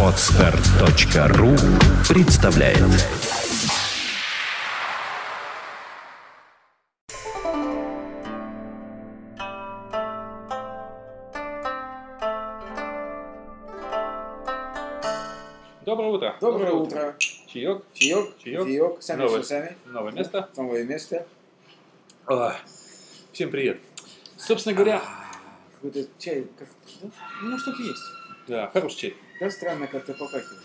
Отстар.ру представляет Доброе утро. Доброе утро. Чаек, Чаек, Чаек. кофеек, сами Новое. все сами. новое место. Новое место. А, Всем привет. Собственно говоря, Какой-то чай, как, да? ну что-то есть. да, хороший чай. Да, странно как-то попахивает.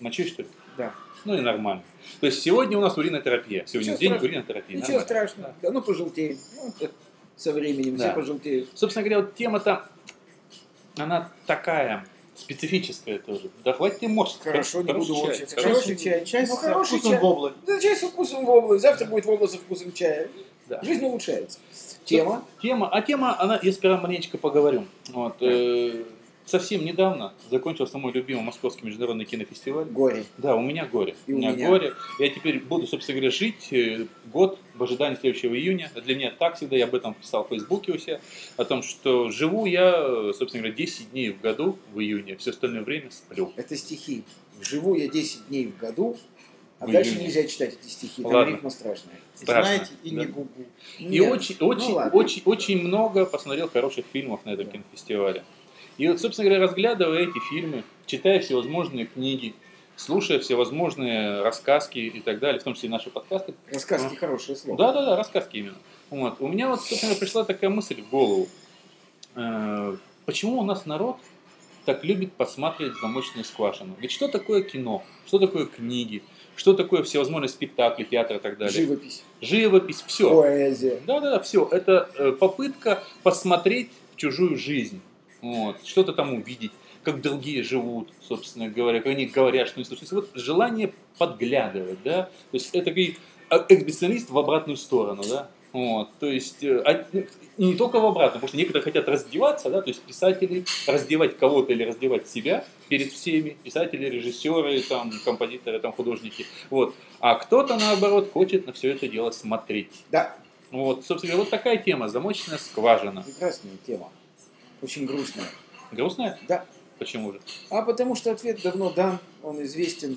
Мочи, что ли? Да. Ну и нормально. То есть сегодня у нас уринотерапия. Сегодня Ничего день страшного. уринотерапии. Ничего Нормально. страшного. Да, ну пожелтеем. Ну, со временем Да. все пожелтеют. Собственно говоря, вот тема-то, она такая специфическая тоже. Да хватит ты морщить. Хорошо, не буду чай. морщиться. Хороший Хороший чай. Чай Ну, с хороший вкусом чай. воблы. Да, чай со вкусом воблы. Завтра будет вобла со вкусом чая. Да. Жизнь улучшается. Тема. Тема, а тема, она, я сперва маленечко поговорю. Вот, э, совсем недавно закончился мой любимый Московский международный кинофестиваль. Горе. Да, у меня горе. И у меня, меня. горе. Я теперь буду, собственно говоря, жить э, год в ожидании следующего июня. Для меня так всегда, я об этом писал в Фейсбуке у себя, о том, что живу я, собственно говоря, 10 дней в году в июне, все остальное время сплю. Это стихи. Живу я 10 дней в году, а В дальше июне. нельзя читать эти стихи. Там Ладно. рифма страшная. Страшно, Знаете, и да. не губу. И Нет. очень, Ну очень, ладно. очень, очень много посмотрел хороших фильмов на этом Да. кинофестивале. И вот, собственно говоря, разглядывая эти фильмы, читая всевозможные книги, слушая всевозможные рассказки и так далее, в том числе и наши подкасты, Рассказки хорошее слово. Да, да, да, рассказки именно. Вот. У меня вот, собственно, пришла такая мысль в голову. Э, Почему у нас народ так любит посматривать замочную скважину? Ведь что такое кино? Что такое книги? Что такое всевозможные спектакли, театр и так далее? Живопись. Живопись, все. Поэзия. Да, да, да, все. Это э, попытка посмотреть в чужую жизнь. Вот. Что-то там увидеть, как другие живут, собственно говоря, как они говорят, что. То есть вот желание подглядывать, да. То есть это такой э, эксбиционист в обратную сторону, да. Вот, то есть, э, а, ну, и не только в обратную, потому что некоторые хотят раздеваться, да, то есть писатели раздевать кого-то или раздевать себя перед всеми, писатели, режиссеры, там, композиторы, там, художники, вот. А кто-то, наоборот, хочет на все это дело смотреть. Да, Вот, собственно вот такая тема, замочная скважина. прекрасная тема. Очень грустная. Грустная? Да. Почему же? А потому что ответ давно дан, он известен.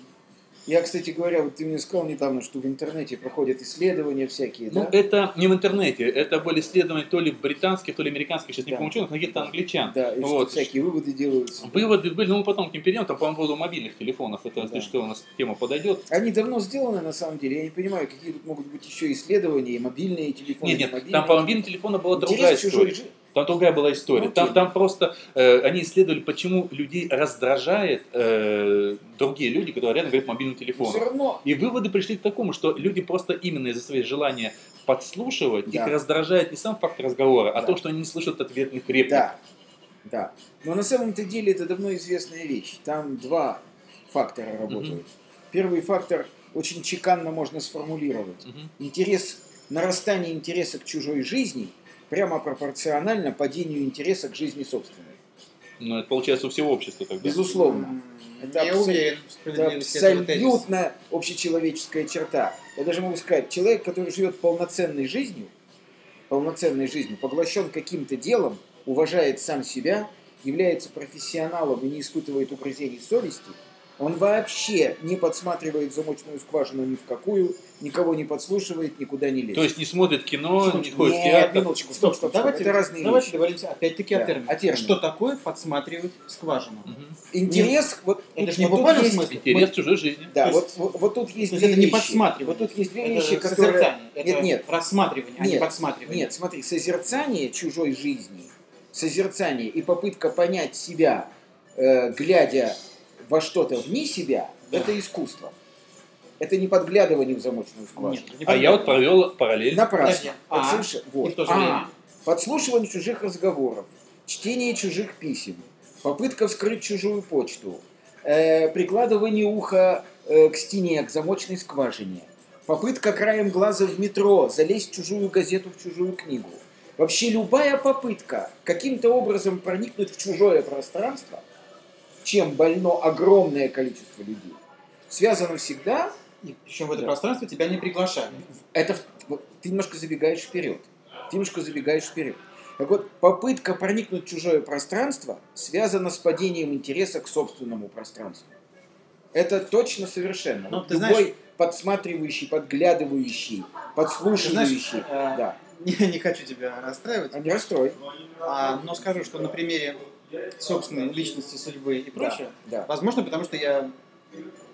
Я, кстати говоря, вот ты мне сказал недавно, что в интернете проходят исследования всякие, Ну, да? это не в интернете, это были исследования то ли британских, то ли американских, сейчас не Да. помню ученых, но каких-то англичан. Да, и вот. всякие выводы делаются. Выводы были, ну мы потом к ним перейдем, там, по поводу мобильных телефонов, это, Да. если что, у нас тема подойдет. Они давно сделаны, на самом деле. Я не понимаю, какие тут могут быть еще исследования, и мобильные телефоны. Нет, не нет, мобильные. там по мобильному телефону была Интерес другая чужой история. жизни. Там другая была история. Там, там просто э, они исследовали, почему людей раздражает э, другие люди, которые рядом говорят Все телефону. равно И выводы пришли к такому, что люди просто именно из-за своего желания подслушивать, Да. их раздражает не сам факт разговора, а Да. то, что они не слышат ответных реплик. Да, да. Но на самом-то деле это давно известная вещь. Там два фактора работают. Первый фактор очень чеканно можно сформулировать. Мгм. Интерес, нарастание интереса к чужой жизни прямо пропорционально падению интереса к жизни собственной. Ну, это получается у всего общества тогда. Безусловно. Это Не абсо- уверен Это абсолютно общечеловеческая черта. Я даже могу сказать, человек, который живет полноценной жизнью, полноценной жизнью, поглощен каким-то делом, уважает сам себя, является профессионалом и не испытывает угрызений совести, он вообще не подсматривает замочную скважину ни в какую, никого не подслушивает, никуда не лезет. То есть не смотрит кино, не ходит в Нет, театр. минуточку, стоп, стоп, стоп. Давайте, это разные давайте вещи. договоримся опять-таки Да, о термине. о термине. Что такое подсматривать скважину? Мгм. Интерес, вот, Это же не буквально есть- смысле. Интерес чужой жизни. Да, То есть- вот, вот тут есть две это не вещи. подсматривание. Вот тут есть две Это вещи, которые... Это Нет, нет. рассматривание, а не Нет, подсматривание. Нет, смотри, созерцание чужой жизни, созерцание и попытка понять себя, э, глядя во что-то вне себя, Да. это искусство. Это не подглядывание в замочную скважину. Нет, не А я вот провел параллель. Напрасно. А, Подслушай, И вот. А. Подслушивание чужих разговоров, чтение чужих писем, попытка вскрыть чужую почту, э, прикладывание уха э, к стене, к замочной скважине, попытка краем глаза в метро залезть в чужую газету, в чужую книгу. Вообще любая попытка каким-то образом проникнуть в чужое пространство, чем больно огромное количество людей, связано всегда И причем в это Да. пространство тебя не приглашали. это ты немножко забегаешь вперед. Ты немножко забегаешь вперед. Так вот, попытка проникнуть в чужое пространство связана с падением интереса к собственному пространству. Это точно совершенно. Ну, Вот ты Любой знаешь- подсматривающий, подглядывающий, подслушивающий. Знаешь, э, да. Не, не хочу тебя расстраивать, А Не расстрой. а, но скажу, что на примере собственной личности, судьбы и прочее, Да. возможно, потому что я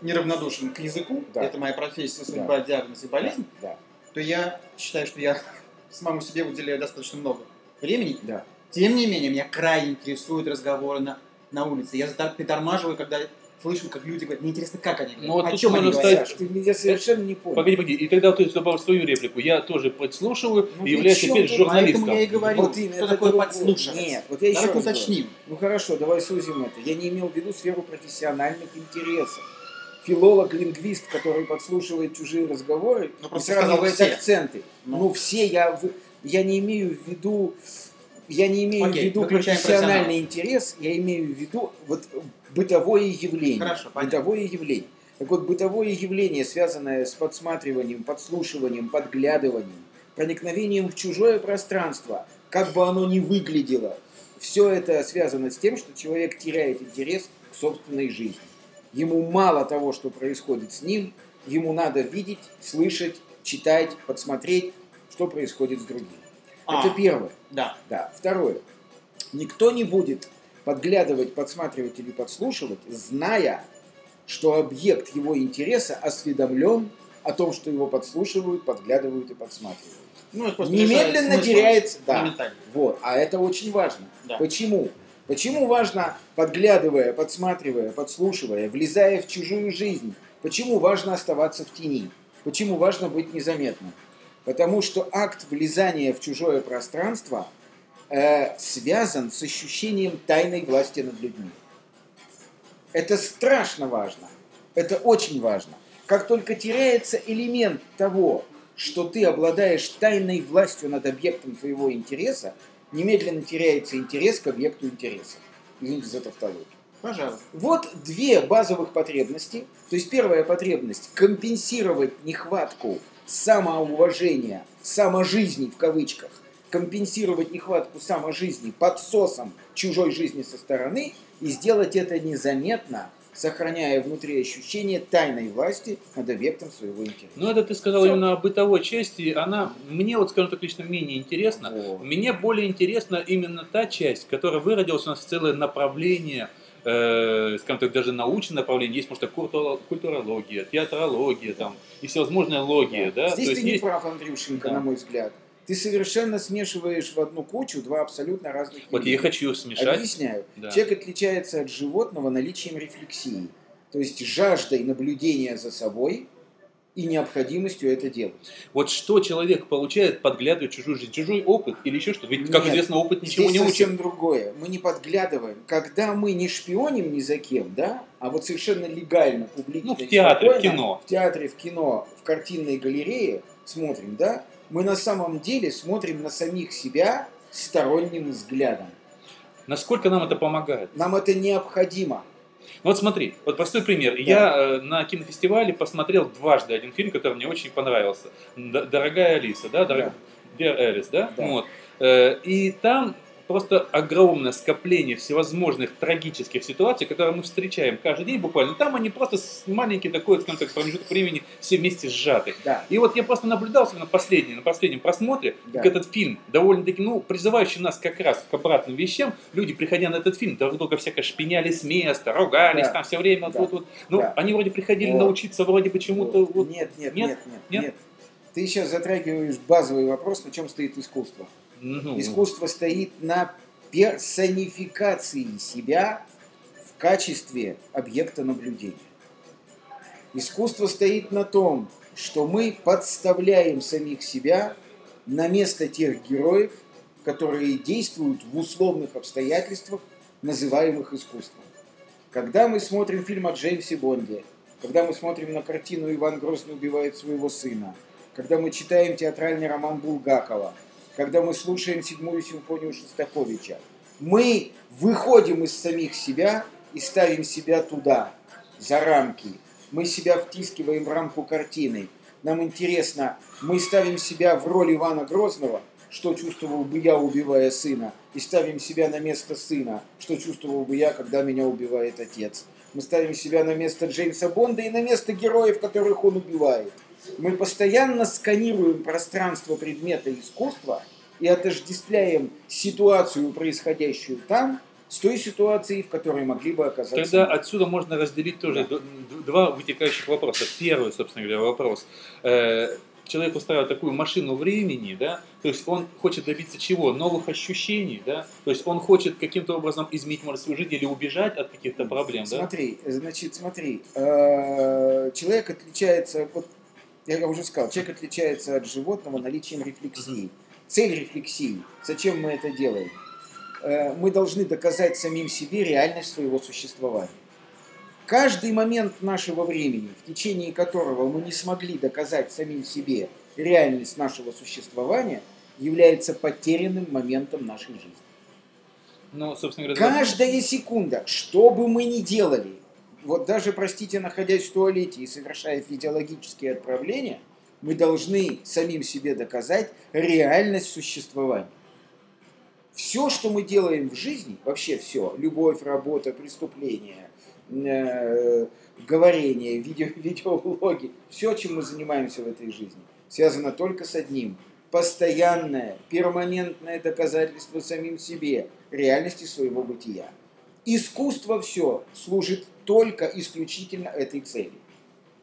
неравнодушен к языку, Да. это моя профессия, судьба, диагноз и болезнь, Да. то я считаю, что я самому себе уделяю достаточно много времени. Да. Тем не менее, меня крайне интересуют разговоры на, на улице. Я притормаживаю, когда слышу, как люди говорят, мне интересно, как они говорят, Ну, вот о чем они говорят. ты меня совершенно не понял. Погоди, погоди. И тогда ты добавил свою реплику. Я тоже подслушиваю Ну, и являюсь теперь журналистом. Поэтому я и говорю, Вот именно, что это такое подслушивать. Нет, вот я еще раз говорю. уточним. Ну хорошо, давай сузим это. Я не имел в виду сферу профессиональных интересов. Филолог-лингвист, который подслушивает чужие разговоры, Ну, просто сравнивает все. акценты. Ну. Ну, все, я, я не имею в виду, я не имею Окей, в виду профессиональный интерес, я имею в виду вот бытовое явление. Хорошо, понятно. бытовое явление. Так вот, бытовое явление, связанное с подсматриванием, подслушиванием, подглядыванием, проникновением в чужое пространство, как бы оно ни выглядело, все это связано с тем, что человек теряет интерес к собственной жизни. Ему мало того, что происходит с ним, ему надо видеть, слышать, читать, подсмотреть, что происходит с другим. А, Это первое. Да. Да. Второе. Никто не будет подглядывать, подсматривать или подслушивать, зная, что объект его интереса осведомлен о том, что его подслушивают, подглядывают и подсматривают. Ну, Немедленно теряется. Да. Вот. А это очень важно. Да. Почему? Почему важно, подглядывая, подсматривая, подслушивая, влезая в чужую жизнь, почему важно оставаться в тени? Почему важно быть незаметным? Потому что акт влезания в чужое пространство э, связан с ощущением тайной власти над людьми. Это страшно важно. Это очень важно. Как только теряется элемент того, что ты обладаешь тайной властью над объектом твоего интереса, немедленно теряется интерес к объекту интереса. Извините за тавтологию. Пожалуйста. Вот две базовых потребности. То есть первая потребность – компенсировать нехватку самоуважения, саможизни в кавычках, компенсировать нехватку саможизни подсосом чужой жизни со стороны и сделать это незаметно, сохраняя внутри ощущение тайной власти над объектом своего интереса. Ну, это ты сказал Всё. именно о бытовой части. Она мне, вот скажем так, лично менее интересна. Вот. Мне более интересна именно та часть, которая выродилась у нас в целое направление, э, скажем так, даже научное направление. Есть, может, так, культурология, театрология там, и всевозможные логии. Да? Здесь То ты есть не есть- прав, Андрюшенька, Да. на мой взгляд. Ты совершенно смешиваешь в одну кучу два абсолютно разных Вот я и явления. хочу смешать. Объясняю. Да. Человек отличается от животного наличием рефлексии, то есть жаждой наблюдения за собой и необходимостью это делать. Вот что человек получает, подглядывая чужую жизнь, чужой опыт или еще что-то. Ведь, как Нет, известно, опыт ничего Здесь не совсем учит. другое. Мы не подглядываем. Когда мы не шпионим ни за кем, да, а вот совершенно легально, публично, Ну, в театре, в кино. в театре, в кино, в картинной галерее смотрим, да, мы на самом деле смотрим на самих себя сторонним взглядом. Насколько нам это помогает? Нам это необходимо. Ну Вот смотри, вот простой пример. Я э, на кинофестивале посмотрел дважды один фильм, который мне очень понравился. Д- Дорогая Алиса, да? Дорог... Dear Alice, да? Да. Вот. Э, И там просто огромное скопление всевозможных трагических ситуаций, которые мы встречаем каждый день буквально. Там они просто с маленький такой, скажем так, промежуток времени все вместе сжаты. Да. И вот я просто наблюдал на последнем, на последнем просмотре, Да. как этот фильм довольно-таки, ну, призывающий нас как раз к обратным вещам. Люди, приходя на этот фильм, друг друга всяко шпиняли с места, ругались Да. там все время. Да. Вот, вот. Ну, Да. они вроде приходили Вот. научиться вроде бы чему-то. Вот. Вот. Нет, нет, Нет? нет, нет, Нет? нет. Ты сейчас затрагиваешь базовый вопрос, на чем стоит искусство. Ну, Искусство стоит на персонификации себя в качестве объекта наблюдения. Искусство стоит на том, что мы подставляем самих себя на место тех героев, которые действуют в условных обстоятельствах, называемых искусством. Когда мы смотрим фильм о Джеймсе Бонде, когда мы смотрим на картину «Иван Грозный убивает своего сына», когда мы читаем театральный роман Булгакова, когда мы слушаем седьмую симфонию Шостаковича, мы выходим из самих себя и ставим себя туда, за рамки. Мы себя втискиваем в рамку картины. Нам интересно, мы ставим себя в роль Ивана Грозного что чувствовал бы я, убивая сына, и ставим себя на место сына, что чувствовал бы я, когда меня убивает отец. Мы ставим себя на место Джеймса Бонда и на место героев, которых он убивает. Мы постоянно сканируем пространство предмета искусства и отождествляем ситуацию, происходящую там, с той ситуацией, в которой могли бы оказаться. Тогда отсюда можно разделить тоже д- д- два вытекающих вопроса. Первый, собственно говоря, вопрос. Э, Человек устраивает такую машину времени, да, то есть он хочет добиться чего? Новых ощущений, да, то есть он хочет каким-то образом изменить, может, свою жизнь или убежать от каких-то проблем, да? Смотри, значит, смотри, э, человек отличается, вот я уже сказал, человек отличается от животного наличием рефлексии. Цель рефлексии. Зачем мы это делаем? Э, Мы должны доказать самим себе реальность своего существования. Каждый момент нашего времени, в течение которого мы не смогли доказать самим себе реальность нашего существования, является потерянным моментом нашей жизни. Ну, собственно говоря, да. Каждая секунда, что бы мы ни делали, вот даже, простите, находясь в туалете и совершая физиологические отправления, мы должны самим себе доказать реальность существования. Все, что мы делаем в жизни, вообще все, любовь, работа, преступление, э, говорение, видео, видеоблоги, все, чем мы занимаемся в этой жизни, связано только с одним. Постоянное, перманентное доказательство самим себе реальности своего бытия. Искусство все служит только исключительно этой цели.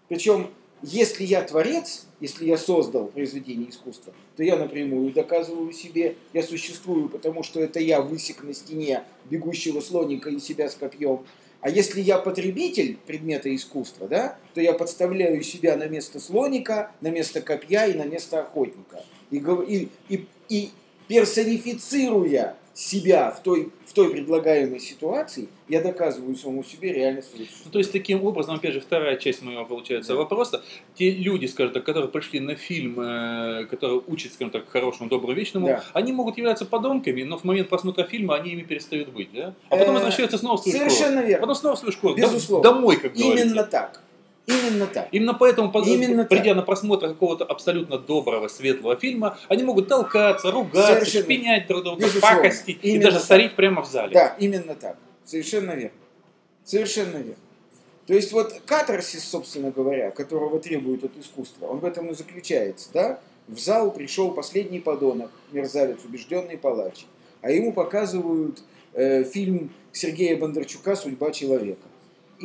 Причем, если я творец, если я создал произведение искусства, то я напрямую доказываю себе, я существую, потому что это я высек на стене бегущего слоника и себя с копьем. А если я потребитель предмета искусства, да, то я подставляю себя на место слоника, на место копья и на место охотника. И, и, и персонифицируя себя в той, в той предлагаемой ситуации, я доказываю самому себе реальность Ну, то есть, таким образом, опять же, вторая часть моего, получается, вопроса. Те люди, скажем так, которые пришли на фильм, э, который учит, скажем так, хорошему, доброму, вечному, Да. они могут являться подонками, но в момент просмотра фильма они ими перестают быть, да? А потом Э, возвращаются снова в свою школу. Совершенно верно. Потом снова в свою школу. Безусловно. Домой, как говорится. Именно так. Именно так. Именно поэтому, Именно придя так. на просмотр какого-то абсолютно доброго, светлого фильма, они могут толкаться, ругаться, Совершенно. шпинять друг друга, Безусловно. пакостить и Именно даже так. сорить прямо в зале. Да, именно так. Совершенно верно. Совершенно верно. То есть вот катарсис, собственно говоря, которого требует от искусства, он в этом и заключается, да? В зал пришел последний подонок, мерзавец, убежденный палач, а ему показывают э, фильм Сергея Бондарчука «Судьба человека».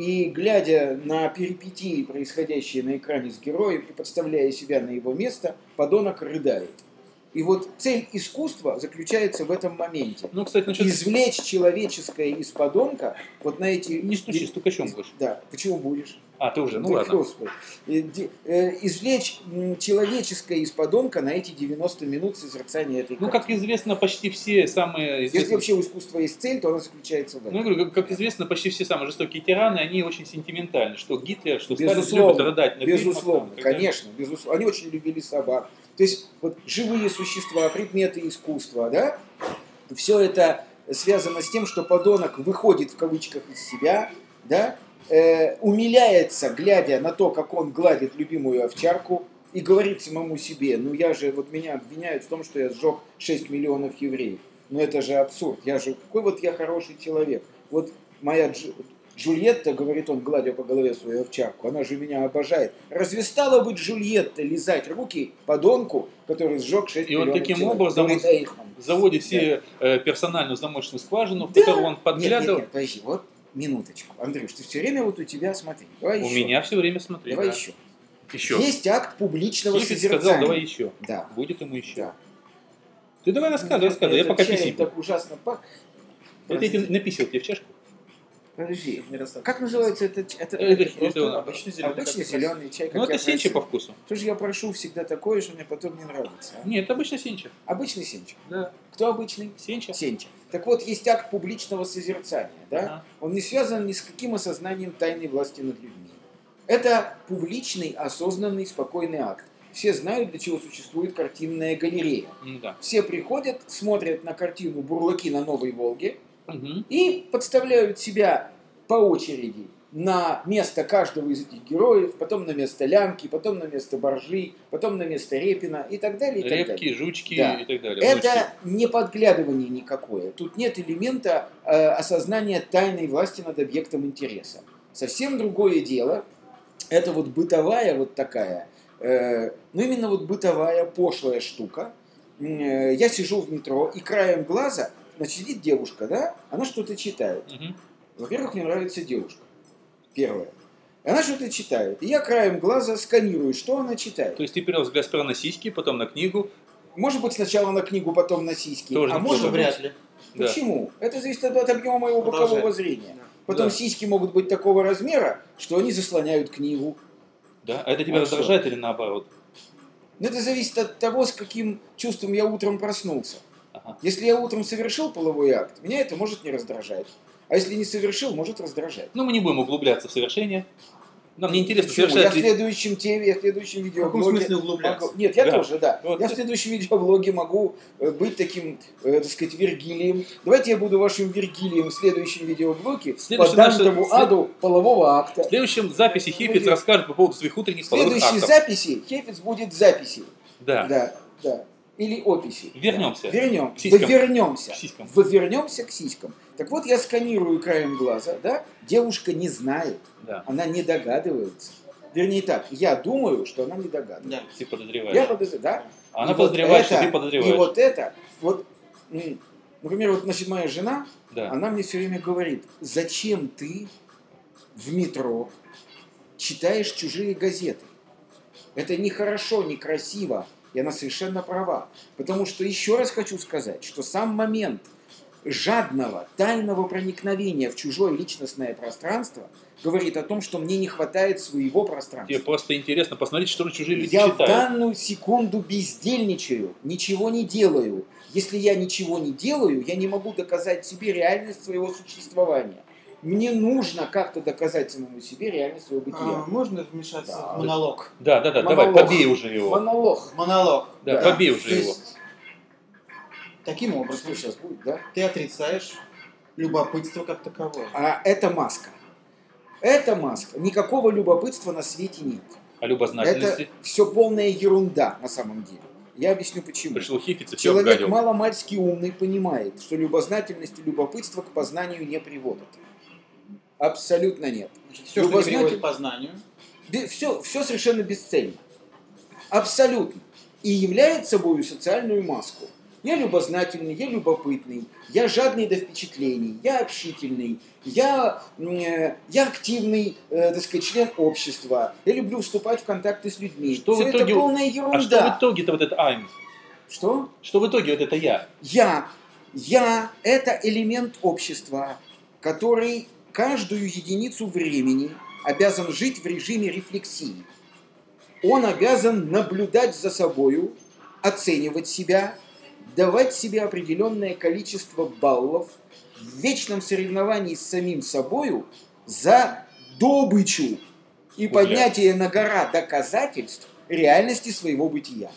И глядя на перипетии, происходящие на экране с героем, и подставляя себя на его место, подонок рыдает. И вот цель искусства заключается в этом моменте Ну, кстати, насчет... извлечь человеческое из подонка вот на эти... Не стучи, стукачом будешь. Да, почему будешь? А, ты уже, ну ладно. Господи. Э, э, Извлечь человеческое из подонка на эти 90 минут созерцания этой Ну, как известно, почти все самые Если известные... вообще у искусства есть цель, то она заключается в Ну, этом. я говорю, как, известно, почти все самые жестокие тираны, они очень сентиментальны. Что Гитлер, что Сталин Безусловно, любят рыдать на фильмах, Безусловно, там, когда- конечно, безусловно. Они очень любили собак. То есть вот живые существа, предметы искусства, да, все это связано с тем, что подонок выходит в кавычках из себя, да, э, умиляется, глядя на то, как он гладит любимую овчарку, и говорит самому себе, ну я же, вот меня обвиняют в том, что я сжег 6 миллионов евреев. Ну это же абсурд, я же, какой вот я хороший человек. Вот моя Дж- Джульетта, говорит он, гладя по голове свою овчарку, она же меня обожает. Разве стала быть Джульетта лизать руки подонку, который сжег 6 И он миллионов таким человек? образом Говорит он заводит себе э, персональную замочную скважину, в Да. которую он Нет, нет, подглядывал. нет, подожди, вот минуточку. Андрюш, ты все время вот у тебя, смотри, давай У еще. меня все время смотри. Давай да. еще. Еще. Есть акт публичного Хифиц созерцания. сказал, давай еще. Да, Будет ему еще. да. Ты давай рассказывай, рассказывай, я пока писить. так ужасно пах. Вот я тебе написал тебе в чашку. Подожди, как называется этот чай? Это, Это- это это обычный зеленый, обычный зеленый чай, как Ну это сенча по вкусу. Что же я прошу всегда такое, что мне потом не нравится? а? Нет, это обычно сенча. Обычный сенча. Да. Кто обычный? Сенча. Сенча. Так вот, есть акт публичного созерцания, да? Ага. Он не связан ни с каким осознанием тайной власти над людьми. Это публичный, осознанный, спокойный акт. Все знают, для чего существует картинная галерея. М, Да. Все приходят, смотрят на картину «Бурлаки на Новой Волге» Мгм. и подставляют себя по очереди на место каждого из этих героев, потом на место лямки, потом на место боржи, потом на место репина и так далее. И так Репки, далее. жучки Да. и так далее. Это не подглядывание никакое. Тут нет элемента э, осознания тайной власти над объектом интереса. Совсем другое дело. Это вот бытовая вот такая, э, ну именно вот бытовая пошлая штука. Э, Я сижу в метро и краем глаза, значит, сидит девушка, да, она что-то читает. Мгм. Во-первых, мне нравится девушка. Первое. И она что-то читает. И я краем глаза сканирую, что она читает. То есть ты перевел взгляд сперва на сиськи, потом на книгу. Может быть, сначала на книгу, потом на сиськи. Тоже а может быть, вряд ли. Да. Почему? Это зависит от, от объема моего Продолжай. бокового зрения. Потом Да. сиськи могут быть такого размера, что они заслоняют книгу. Да? А это тебя А что? раздражает или наоборот? Но это зависит от того, с каким чувством я утром проснулся. Ага. Если я утром совершил половой акт, меня это может не раздражать. А если не совершил, может раздражать. Ну, мы не будем углубляться в совершение. Нам не интересно, Почему? Я в следующем теме, я в следующем В каком видеоблоге... смысле углубляться? могу- Нет, я Да. тоже, да. Вот Я в следующем видеоблоге могу э, быть таким, э, так сказать, Вергилием. Давайте я буду вашим Вергилием в следующем видеоблоге по Следующий дантому наш- след- аду полового акта. В следующем записи Будет. расскажет по поводу своих утренних В половых следующей актов. записи Хефиц будет записи. Да. Да, да. Или описи. Вернемся. Вернем. К сиськам. Вернемся. К сиськам. Вернемся к сиськам. Так вот, я сканирую краем глаза, да? Девушка не знает, Да. она не догадывается. Вернее так, я думаю, что она не догадывается. Да. Ты подозреваешь. Я подозреваю, да? Она И вот подозревает, что это- ты подозреваешь. И вот это, вот, например, вот, значит, моя жена, Да. она мне все время говорит, зачем ты в метро читаешь чужие газеты? Это нехорошо, некрасиво. И она совершенно права. Потому что еще раз хочу сказать, что сам момент жадного, тайного проникновения в чужое личностное пространство говорит о том, что мне не хватает своего пространства. Тебе просто интересно посмотреть, что же чужие люди Я в читают. данную секунду бездельничаю, ничего не делаю. Если я ничего не делаю, я не могу доказать себе реальность своего существования. Мне нужно как-то доказать самому себе реальность своего А, бытия. можно вмешаться Да. в монолог? Да, да, да, давай, Монолог. побей уже его. Монолог. Монолог. Да, Да. побей То уже его. есть, таким Что образом, сейчас будет, да? ты отрицаешь любопытство как таковое. А это маска. Это маска. Никакого любопытства на свете нет. Это любознательности. все полная ерунда на самом деле. Я объясню почему. Пришел все Человек маломальски умный понимает, что любознательность и любопытство к познанию не приводят. Абсолютно нет. Значит, все, что не Любознатель- приводит к познанию, Все, все совершенно бесцельно. Абсолютно. И является собой социальную маску. Я любознательный, я любопытный, я жадный до впечатлений, я общительный, я, э, я активный, э, так сказать, член общества, я люблю вступать в контакты с людьми. Что в Всё итоге- это полная А что в ерунда. итоге-то вот это I'm? Что? Что в итоге вот это я? Я. Я – это элемент общества, который каждую единицу времени обязан жить в режиме рефлексии. Он обязан наблюдать за собою, оценивать себя, давать себе определенное количество баллов в вечном соревновании с самим собою за добычу и Бля. поднятие на гора доказательств реальности своего бытия.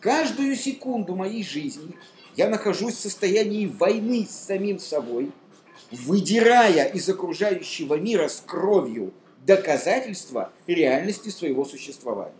Каждую секунду моей жизни я нахожусь в состоянии войны с самим собой, выдирая из окружающего мира с кровью доказательства реальности своего существования.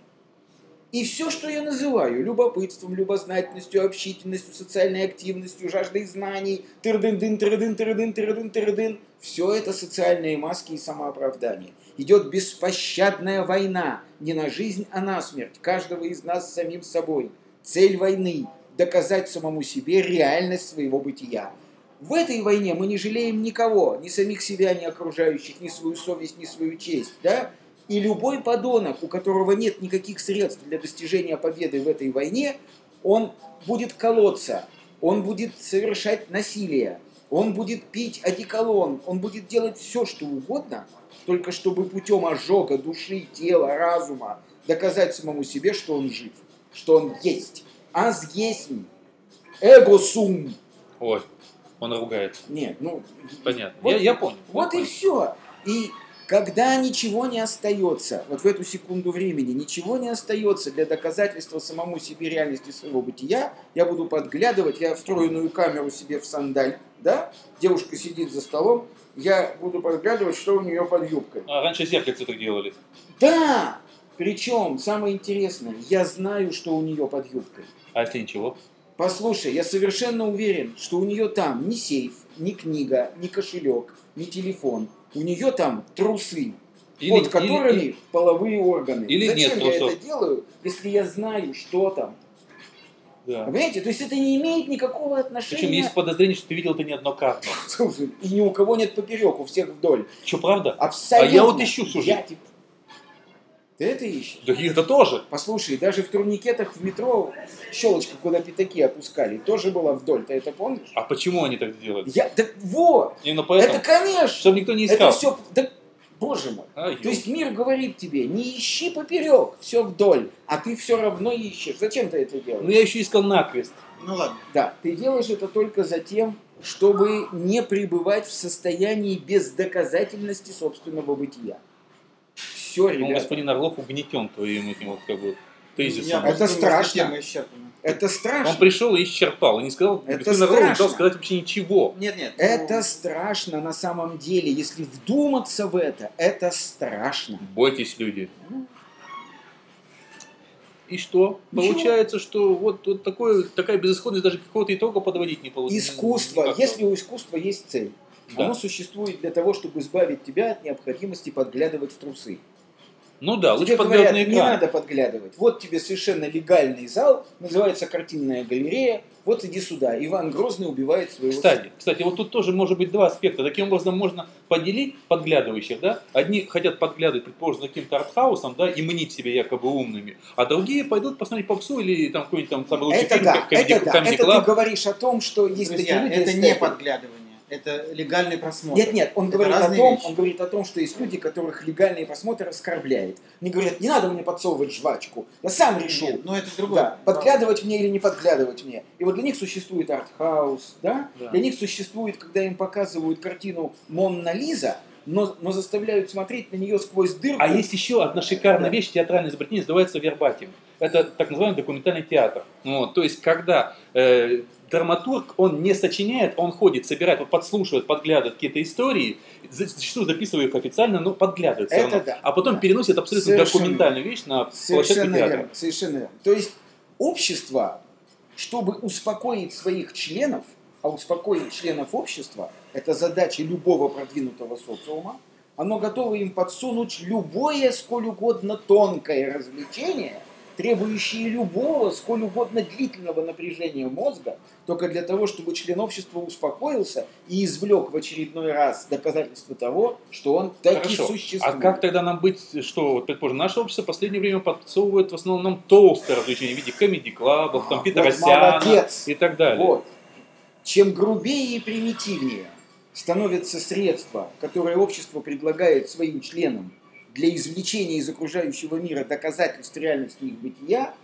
И все, что я называю любопытством, любознательностью, общительностью, социальной активностью, жаждой знаний, тырдын-дын, тырдын, тырдын, тырдын, тырдын, все это социальные маски и самооправдание. Идет беспощадная война, не на жизнь, а на смерть, каждого из нас самим собой. Цель войны – доказать самому себе реальность своего бытия. В этой войне мы не жалеем никого, ни самих себя, ни окружающих, ни свою совесть, ни свою честь. Да? И любой подонок, у которого нет никаких средств для достижения победы в этой войне, он будет колоться, он будет совершать насилие, он будет пить одеколон, он будет делать все, что угодно, только чтобы путем ожога души, тела, разума доказать самому себе, что он жив, что он есть. Аз есть. Эго сум. Ой, он ругается. Нет, ну... Понятно. Вот- я, я понял. Вот я и понял. все. И когда ничего не остается, вот в эту секунду времени, ничего не остается для доказательства самому себе реальности своего бытия, я буду подглядывать, я встроенную камеру себе в сандаль, да, девушка сидит за столом, я буду подглядывать, что у нее под юбкой. А раньше зеркальце так делали. Да! Причем, самое интересное, я знаю, что у нее под юбкой. А если ничего? Послушай, я совершенно уверен, что у нее там ни сейф, ни книга, ни кошелек, ни телефон. У нее там трусы, под которыми или- половые органы. или Зачем нет я трусов. это делаю, если я знаю, что там? да. Понимаете? То есть это не имеет никакого отношения. Причем есть подозрение, что ты видел это неоднократно. И ни у кого нет поперек, у всех вдоль. Что, правда? Абсолютно. А я вот ищу, слушай. Я типа- Ты это ищешь? Да это тоже. Послушай, даже в турникетах в метро щелочка, куда пятаки опускали, тоже была вдоль. Ты это помнишь? А почему они так делают? Я, да вот, Именно поэтому, это конечно. чтобы никто не Это искал. все, да, боже мой. А, То есть мир говорит тебе, не ищи поперек, все вдоль, а ты все равно ищешь. Зачем ты это Ну делаешь? я еще искал накрест. Ну ладно. Да, ты делаешь это только за тем, чтобы не пребывать в состоянии бездоказательности собственного бытия. Все, Ну, ребята, господин Орлов угнетен твоим этим вот как бы тезисом. Это страшно. это Он страшно. пришел и исчерпал. И не сказал, Это господин Орлов не дал страшно. сказать вообще ничего. Нет, нет. Это ну, страшно на самом деле. Если вдуматься в это, это страшно. Бойтесь, люди. И что? Ничего. Получается, что вот, вот такое, такая безысходность даже какого-то итога подводить не получится. Искусство, Никак. если у искусства есть цель, Да. оно существует для того, чтобы избавить тебя от необходимости подглядывать в трусы. Ну да, лучше Тебе говорят, на не экран. надо подглядывать. Вот тебе совершенно легальный зал, называется картинная галерея. Вот иди сюда. Иван Грозный убивает своего Кстати, кстати, вот тут тоже может быть два аспекта. Таким образом можно поделить подглядывающих, да? Одни хотят подглядывать, предположим, за каким-то артхаусом, да, и мнить себя якобы умными, а другие пойдут посмотреть попсу или там какой-нибудь там самый лучший Это фильм, да, как Comedy, это да. Это ты говоришь о том, что есть Друзья, такие люди... это не эстеты. подглядывание. Это легальный просмотр. Нет, нет, он Это говорит о том, вещи. он говорит о том, что есть люди, которых легальный просмотр оскорбляет. Они говорят, не надо мне подсовывать жвачку, я сам решу. Нет, ну это другое. Да, подглядывать мне или не подглядывать мне. И вот для них существует артхаус, да? Да. Для них существует, когда им показывают картину Монна Лиза, но, но заставляют смотреть на нее сквозь дырку. А есть еще одна шикарная Да. вещь, театральное изобретение, называется вербатим. Это так называемый документальный театр. Ну, вот, то есть, когда э, драматург, он не сочиняет, он ходит, собирает, подслушивает, подглядывает какие-то истории, за- зачастую записывает их официально, но подглядывает все Это равно. да. А потом Да. переносит абсолютно Совершенно документальную вещь на Совершенно театра. верно, совершенно верно. То есть общество, чтобы успокоить своих членов, а успокоить членов общества – это задача любого продвинутого социума, оно готово им подсунуть любое, сколь угодно тонкое развлечение, требующее любого, сколь угодно длительного напряжения мозга, только для того, чтобы член общества успокоился и извлек в очередной раз доказательство того, что он таки Хорошо. существует. А как тогда нам быть, что, вот, предположим, наше общество в последнее время подсовывает в основном нам толстые развлечения в виде комедий-клабов, там, А, Питера вот Сяна молодец. и так далее. Вот. Чем грубее и примитивнее становятся средства, которые общество предлагает своим членам для извлечения из окружающего мира доказательств реальности их бытия,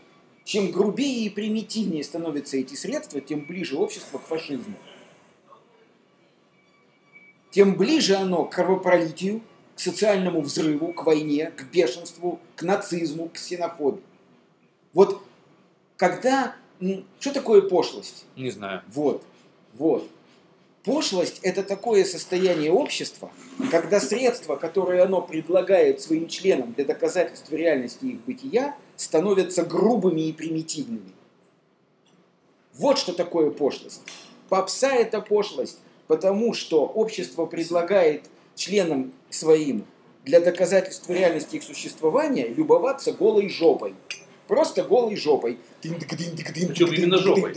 чем грубее и примитивнее становятся эти средства, тем ближе общество к фашизму. Тем ближе оно к кровопролитию, к социальному взрыву, к войне, к бешенству, к нацизму, к ксенофобии. Вот когда... Что такое пошлость? Не знаю. Вот, вот. Пошлость – это такое состояние общества, когда средства, которые оно предлагает своим членам для доказательства реальности их бытия, становятся грубыми и примитивными. Вот что такое пошлость. Попса – это пошлость, потому что общество предлагает членам своим для доказательства реальности их существования любоваться голой жопой. Просто голой жопой. Причем именно жопой.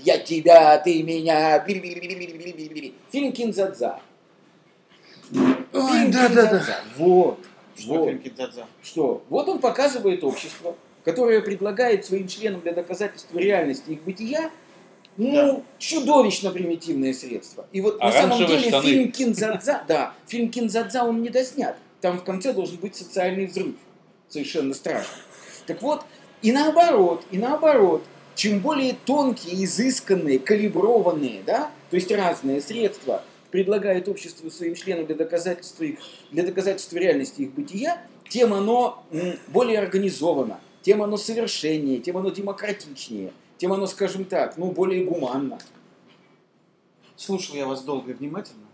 Я тебя, ты меня. Фильм Кинзадза. Фильм Кинзадза. Вот. Что вот. фильм? Что? Вот он показывает общество, которое предлагает своим членам для доказательства реальности их бытия ну, чудовищно примитивные средства. И вот на самом Оранжевые деле штаны. фильм Кинзадза, да, фильм Кинзадза, он не доснят. Там в конце должен быть социальный взрыв. Совершенно страшно. Так вот, и наоборот, и наоборот, чем более тонкие, изысканные, калиброванные, да, то есть разные средства предлагает обществу своим членам для доказательства, их, для доказательства реальности их бытия, тем оно более организовано, тем оно совершеннее, тем оно демократичнее, тем оно, скажем так, ну, более гуманно. Слушал я вас долго и внимательно.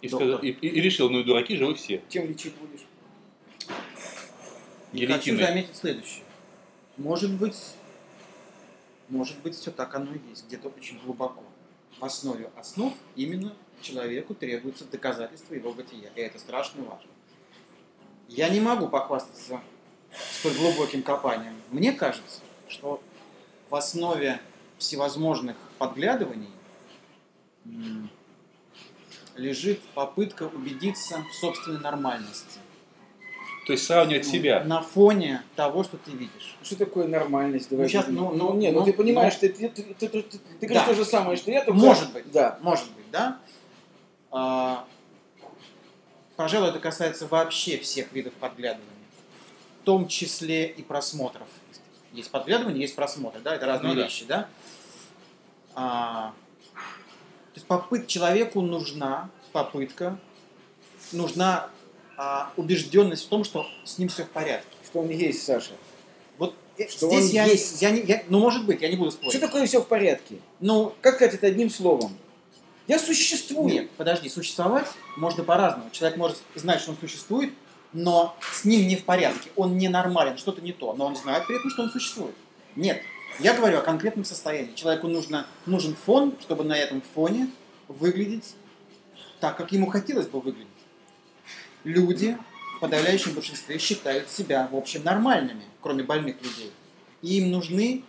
И, Доктор. сказал- и- и- решил, ну и дураки же вы все. Чем лечить будешь? И хочу Гильотиной. заметить следующее. Может быть, может быть, все так оно и есть, где-то очень глубоко. В основе основ именно человеку требуется доказательство его бытия. И это страшно важно. Я не могу похвастаться столь глубоким копанием. Мне кажется, что в основе всевозможных подглядываний лежит попытка убедиться в собственной нормальности. То есть сравнивать Ну, себя. На фоне того, что ты видишь. Что такое нормальность? Давай Ну, будем- ну, ну, не, ну, ну, ты понимаешь, ну. ты, ты, ты, ты- ты- ты говоришь Да. то же самое, что я, только... Может быть. Да. Может быть, да? А, пожалуй, это касается вообще всех видов подглядывания. В том числе и просмотров. Есть подглядывание, есть просмотр, да? Это разные Ну да. вещи, да? А, то есть попыт человеку нужна попытка, нужна а, убежденность в том, что с ним все в порядке. Что он есть, Саша. Вот э, Что здесь он я, есть. я не, я- ну может быть, я не буду спорить. Что такое все в порядке? Ну, Как сказать это одним словом? Я существую. Нет, подожди, существовать можно по-разному. Человек может знать, что он существует, но с ним не в порядке, он ненормален, что-то не то, но он знает при этом, что он существует. Нет, я говорю о конкретном состоянии. Человеку нужно, нужен фон, чтобы на этом фоне выглядеть так, как ему хотелось бы выглядеть. Люди в подавляющем большинстве считают себя, в общем, нормальными, кроме больных людей. И им нужны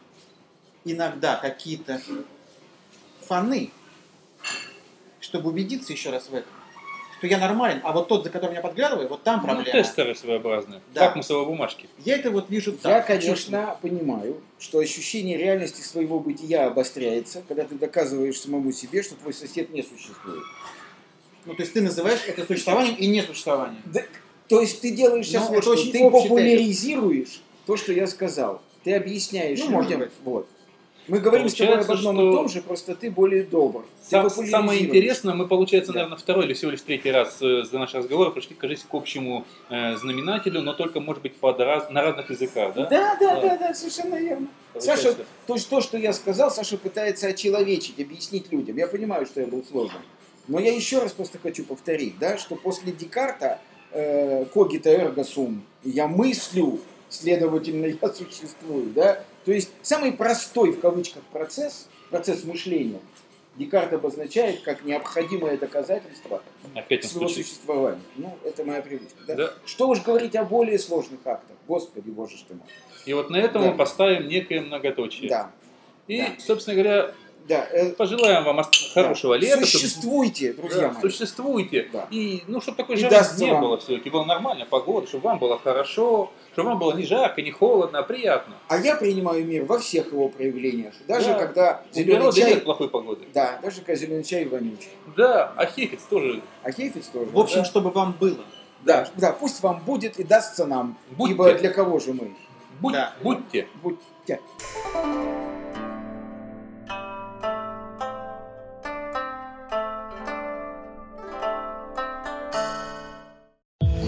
иногда какие-то фоны, чтобы убедиться еще раз в этом, что я нормален, а вот тот, за которым я подглядываю, вот там Ну, проблема. тестеры своеобразные. Да. Лакмусовые бумажки. Я это вот вижу Я, так. конечно, понимаю, что ощущение реальности своего бытия обостряется, когда ты доказываешь самому себе, что твой сосед не существует. Ну, то есть ты называешь это существованием и несуществованием. Да, то есть ты делаешь сейчас Ну, вот что, очень ты популяризируешь то, что я сказал. Ты объясняешь Ну, может людям. быть. Вот. Мы говорим с тобой об Получается, одном и что- том же, просто ты более добр. Ты Сам- популяризируешь. самое интересное, мы, получается, Да. наверное, второй или всего лишь третий раз э, за наш разговор пришли, кажется, к общему э, знаменателю, но только, может быть, под раз- на разных языках, да? Да, да, Да. да, да, совершенно верно. Получается, Саша, то, есть то, что я сказал, Саша пытается очеловечить, объяснить людям. Я понимаю, что я был сложным. Но я еще раз просто хочу повторить, да, что после Декарта э, когита эрго сум, я мыслю, следовательно, я существую, да. То есть самый простой, в кавычках, процесс, процесс мышления, Декарт обозначает как необходимое доказательство Опять своего стучит. существования. Ну, это моя привычка. Да? Да. Что уж говорить о более сложных актах. Господи, боже ж ты мой. И вот на этом Да. мы поставим некое многоточие. Да, И, Да. собственно говоря, да. э, пожелаем вам хорошего Да. лета. Существуйте, друзья Да, мои. существуйте. Да. И, ну, чтобы такой И жары не вам. было все-таки. Была нормальная погода, чтобы вам было хорошо, чтобы вам было не жарко, не холодно, а приятно. А я принимаю мир во всех его проявлениях. Даже Да. когда зеленый чай... нет плохой погоды. Да, даже когда зеленый чай вонючий. Да, а хефиц тоже. А хейфиц тоже. В общем, да. чтобы вам было. да, да, пусть вам будет и дастся нам. Будьте. Ибо для кого же мы? Будь- Да. Будьте. Будьте.